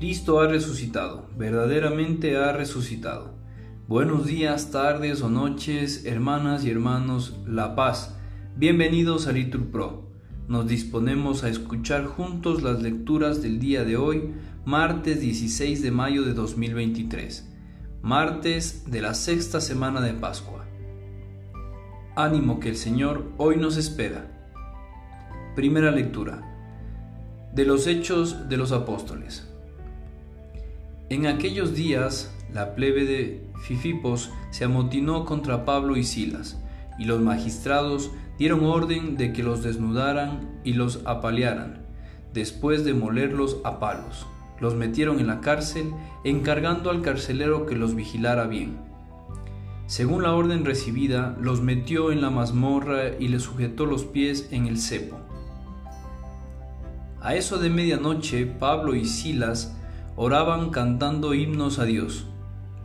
Cristo ha resucitado, verdaderamente ha resucitado. Buenos días, tardes o noches, hermanas y hermanos, La Paz. Bienvenidos a Litur Pro. Nos disponemos a escuchar juntos las lecturas del día de hoy, martes 16 de mayo de 2023, martes de la sexta semana de Pascua. Ánimo que el Señor hoy nos espera. Primera lectura de los Hechos de los Apóstoles. En aquellos días, la plebe de Fifipos se amotinó contra Pablo y Silas, y los magistrados dieron orden de que los desnudaran y los apalearan, después de molerlos a palos. Los metieron en la cárcel, encargando al carcelero que los vigilara bien. Según la orden recibida, los metió en la mazmorra y les sujetó los pies en el cepo. A eso de medianoche, Pablo y Silas oraban cantando himnos a Dios.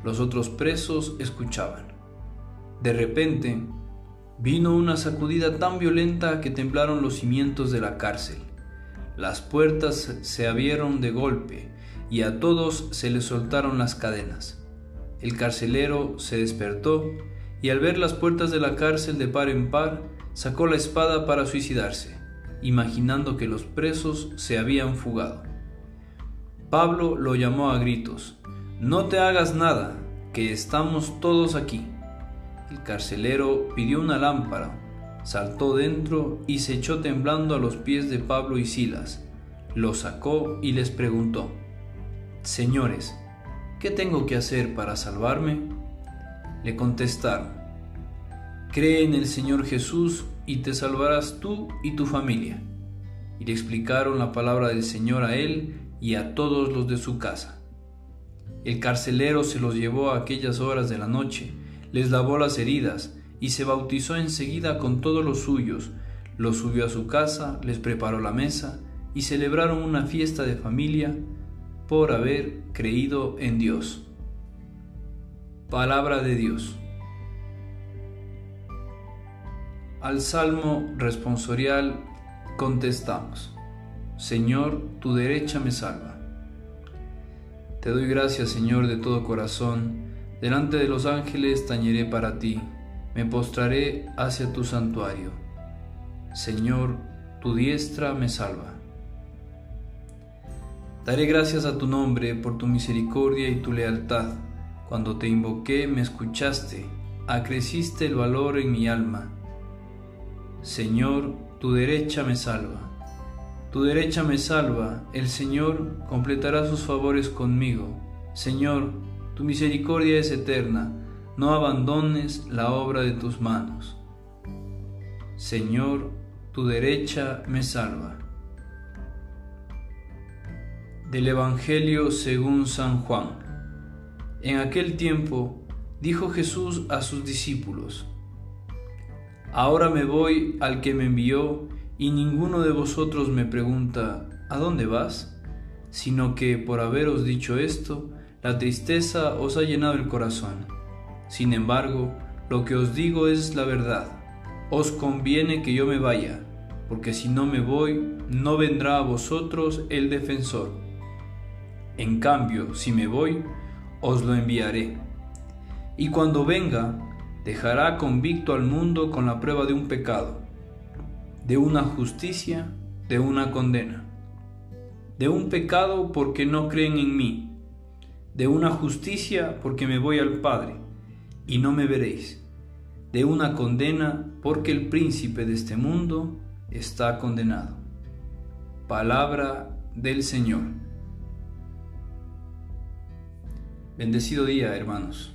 Los otros presos escuchaban. De repente, vino una sacudida tan violenta que temblaron los cimientos de la cárcel. Las puertas se abrieron de golpe y a todos se les soltaron las cadenas. El carcelero se despertó y al ver las puertas de la cárcel de par en par, sacó la espada para suicidarse, imaginando que los presos se habían fugado. Pablo lo llamó a gritos. No te hagas nada, que estamos todos aquí. El carcelero pidió una lámpara, saltó dentro y se echó temblando a los pies de Pablo y Silas. Los sacó y les preguntó, Señores, ¿qué tengo que hacer para salvarme? Le contestaron, Cree en el Señor Jesús y te salvarás tú y tu familia. Y le explicaron la palabra del Señor a él y a todos los de su casa. El carcelero se los llevó a aquellas horas de la noche, les lavó las heridas y se bautizó enseguida con todos los suyos, los subió a su casa, les preparó la mesa y celebraron una fiesta de familia por haber creído en Dios. Palabra de Dios. Al salmo responsorial contestamos. Señor, tu derecha me salva. Te doy gracias, Señor, de todo corazón. Delante de los ángeles tañeré para ti, me postraré hacia tu santuario. Señor, tu diestra me salva. Daré gracias a tu nombre por tu misericordia y tu lealtad. Cuando te invoqué me escuchaste, acreciste el valor en mi alma. Señor, tu derecha me salva. Tu derecha me salva, el Señor completará sus favores conmigo. Señor, tu misericordia es eterna, no abandones la obra de tus manos. Señor, tu derecha me salva. Del Evangelio según San Juan. En aquel tiempo dijo Jesús a sus discípulos, Ahora me voy al que me envió y ninguno de vosotros me pregunta, ¿a dónde vas? Sino que por haberos dicho esto, la tristeza os ha llenado el corazón. Sin embargo, lo que os digo es la verdad. Os conviene que yo me vaya, porque si no me voy, no vendrá a vosotros el defensor. En cambio, si me voy, os lo enviaré. Y cuando venga, dejará convicto al mundo con la prueba de un pecado de una justicia, de una condena, de un pecado porque no creen en mí, de una justicia porque me voy al Padre y no me veréis, de una condena porque el príncipe de este mundo está condenado. Palabra del Señor. Bendecido día, hermanos.